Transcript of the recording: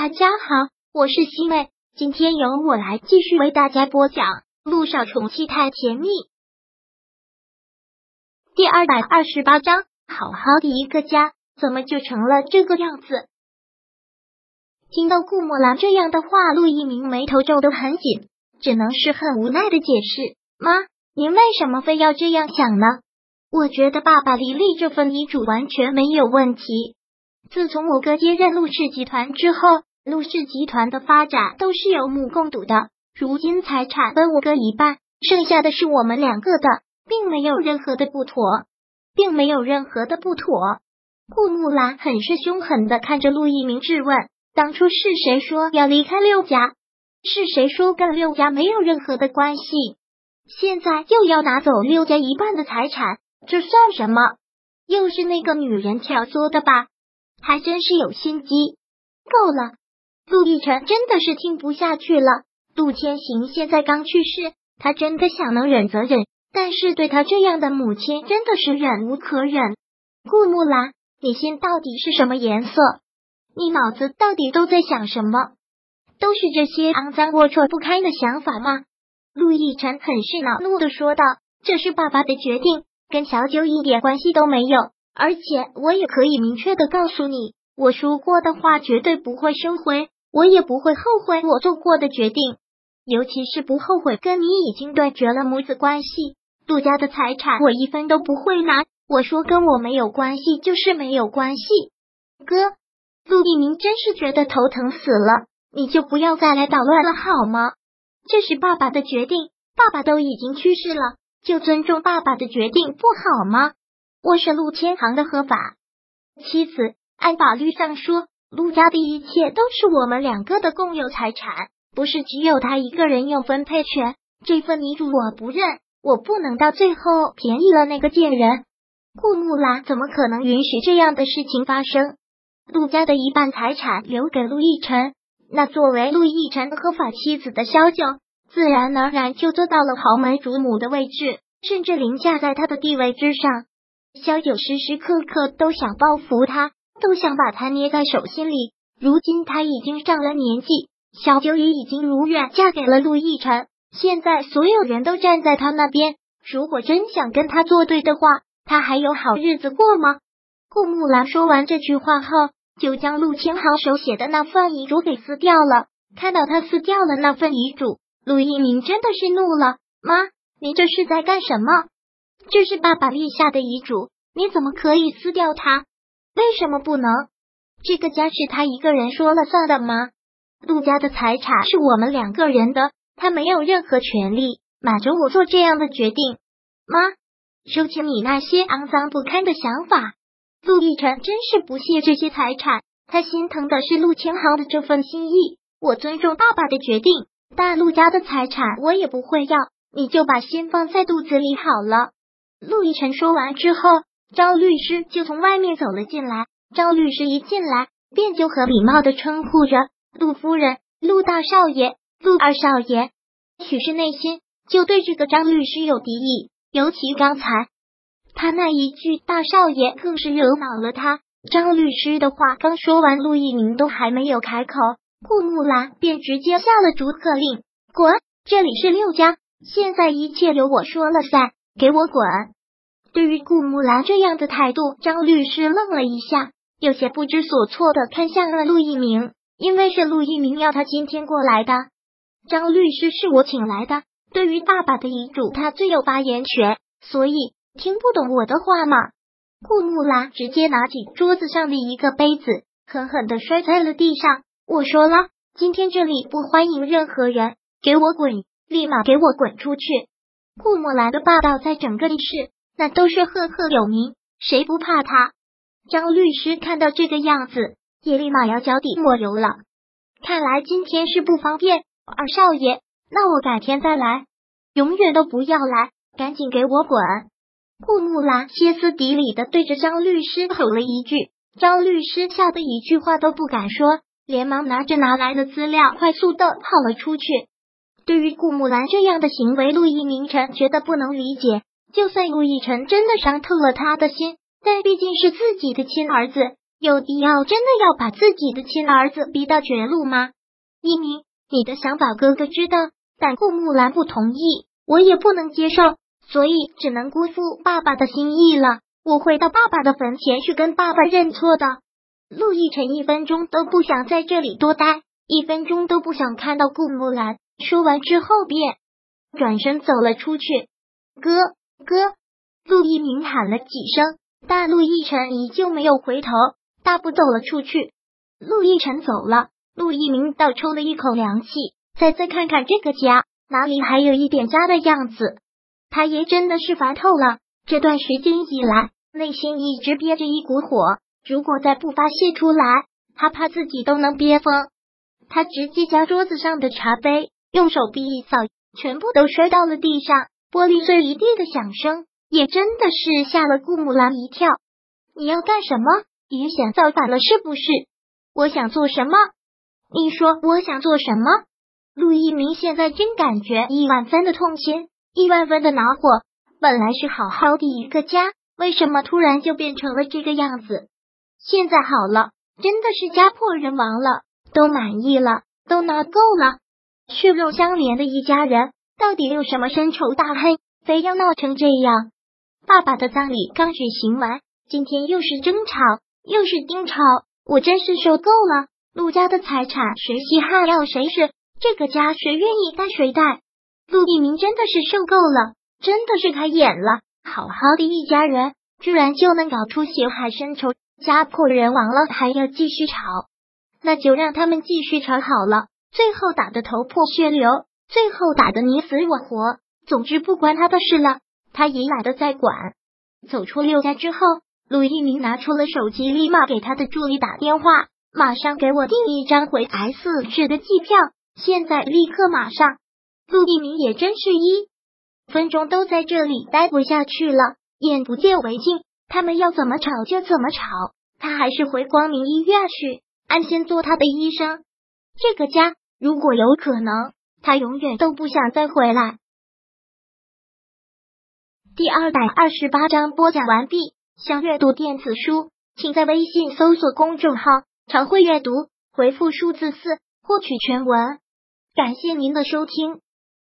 大家好，我是西妹，今天由我来继续为大家播讲《陆少宠妻太甜蜜》第二百二十八章。好好的一个家，怎么就成了这个样子？听到顾墨兰这样的话，陆一鸣眉头皱得很紧，只能是很无奈的解释：“妈，您为什么非要这样想呢？我觉得爸爸离立这份遗嘱完全没有问题。自从我哥接任陆氏集团之后，陆氏集团的发展都是有目共睹的。如今财产分我哥一半，剩下的是我们两个的，并没有任何的不妥，并没有任何的不妥。”顾木兰很是凶狠的看着陆一鸣质问。当初是谁说要离开六家？是谁说跟六家没有任何的关系？现在又要拿走六家一半的财产，这算什么？又是那个女人挑唆的吧？还真是有心机！够了，陆亦辰真的是听不下去了。陆天行现在刚去世，他真的想能忍则忍，但是对他这样的母亲，真的是忍无可忍。顾木兰，你心到底是什么颜色？你脑子到底都在想什么？都是这些肮脏龌龊不堪的想法吗？陆亦辰很是恼怒的说道：“这是爸爸的决定，跟小九一点关系都没有。而且我也可以明确的告诉你，我说过的话绝对不会收回，我也不会后悔我做过的决定，尤其是不后悔跟你已经断绝了母子关系。陆家的财产我一分都不会拿。我说跟我没有关系，就是没有关系，哥。”陆一鸣真是觉得头疼死了，你就不要再来捣乱了好吗？这是爸爸的决定，爸爸都已经去世了，就尊重爸爸的决定不好吗？我是陆千行的合法妻子，按法律上说，陆家的一切都是我们两个的共有财产，不是只有他一个人有分配权。这份遗嘱我不认，我不能到最后便宜了那个贱人顾木兰，怎么可能允许这样的事情发生？陆家的一半财产留给陆亦辰，那作为陆亦辰合法妻子的萧九，自然而然就做到了豪门主母的位置，甚至凌驾在他的地位之上。萧九时时刻刻都想报复他，都想把他捏在手心里。如今他已经上了年纪，小九也已经如愿嫁给了陆亦辰，现在所有人都站在他那边。如果真想跟他作对的话，他还有好日子过吗？顾木兰说完这句话后。就将陆清行手写的那份遗嘱给撕掉了。看到他撕掉了那份遗嘱，陆一鸣真的是怒了：“妈，你这是在干什么？这是爸爸立下的遗嘱，你怎么可以撕掉它？为什么不能？这个家是他一个人说了算的吗？陆家的财产是我们两个人的，他没有任何权利瞒着我做这样的决定。妈，收起你那些肮脏不堪的想法。”陆亦辰真是不屑这些财产，他心疼的是陆千豪的这份心意。我尊重爸爸的决定，但陆家的财产我也不会要，你就把心放在肚子里好了。陆亦辰说完之后，张律师就从外面走了进来。张律师一进来，便就很礼貌的称呼着陆夫人、陆大少爷、陆二少爷，许是内心就对这个张律师有敌意，尤其刚才。他那一句“大少爷”更是惹恼了他。张律师的话刚说完，陆一鸣都还没有开口，顾木兰便直接下了逐客令：“滚！这里是六家，现在一切由我说了算，给我滚！”对于顾木兰这样的态度，张律师愣了一下，有些不知所措的看向了陆一鸣，因为是陆一鸣要他今天过来的。张律师是我请来的，对于爸爸的遗嘱，他最有发言权，所以。听不懂我的话吗？顾木兰直接拿起桌子上的一个杯子，狠狠的摔在了地上。我说了，今天这里不欢迎任何人，给我滚！立马给我滚出去！顾木兰的霸道在整个历史那都是赫赫有名，谁不怕他？张律师看到这个样子，也立马要脚底抹油了。看来今天是不方便，二少爷，那我改天再来，永远都不要来，赶紧给我滚！顾木兰歇斯底里的对着张律师吼了一句，张律师吓得一句话都不敢说，连忙拿着拿来的资料，快速的跑了出去。对于顾木兰这样的行为，陆毅明晨觉得不能理解。就算陆亦辰真的伤透了他的心，但毕竟是自己的亲儿子，有必要真的要把自己的亲儿子逼到绝路吗？一鸣，你的想法哥哥知道，但顾木兰不同意，我也不能接受，所以只能辜负爸爸的心意了。我会到爸爸的坟前去跟爸爸认错的。陆亦辰一分钟都不想在这里多待，一分钟都不想看到顾木兰。说完之后，便转身走了出去。哥哥，陆一鸣喊了几声，但陆亦辰依旧没有回头。大步走了出去，陆亦辰走了，陆一鸣倒抽了一口凉气。再再看看这个家，哪里还有一点家的样子？他爷真的是烦透了。这段时间以来，内心一直憋着一股火，如果再不发泄出来，他怕自己都能憋疯。他直接将桌子上的茶杯用手臂一扫，全部都摔到了地上，玻璃碎一地的响声，也真的是吓了顾木兰一跳。你要干什么？也想造反了是不是？我想做什么？你说我想做什么？陆一鸣现在真感觉一万分的痛心，一万分的恼火。本来是好好的一个家，为什么突然就变成了这个样子？现在好了，真的是家破人亡了，都满意了，都闹够了。血肉相连的一家人，到底有什么深仇大恨，非要闹成这样？爸爸的葬礼刚举行完，今天又是争吵。又是盯吵，我真是受够了。陆家的财产谁稀罕要谁是，这个家谁愿意带谁带。陆一鸣真的是受够了，真的是开眼了。好好的一家人，居然就能搞出血海深仇，家破人亡了，还要继续吵？那就让他们继续吵好了，最后打得头破血流，最后打得你死我活。总之不关他的事了，他也懒得再管。走出六家之后。陆一鸣拿出了手机，立马给他的助理打电话，马上给我订一张回 S 市的机票，现在立刻马上。陆一鸣也真是一分钟都在这里待不下去了，眼不见为净，他们要怎么吵就怎么吵，他还是回光明医院去，安心做他的医生。这个家如果有可能，他永远都不想再回来。第二百二十八章播讲完毕。想阅读电子书，请在微信搜索公众号“常会阅读”，回复数字四获取全文。感谢您的收听。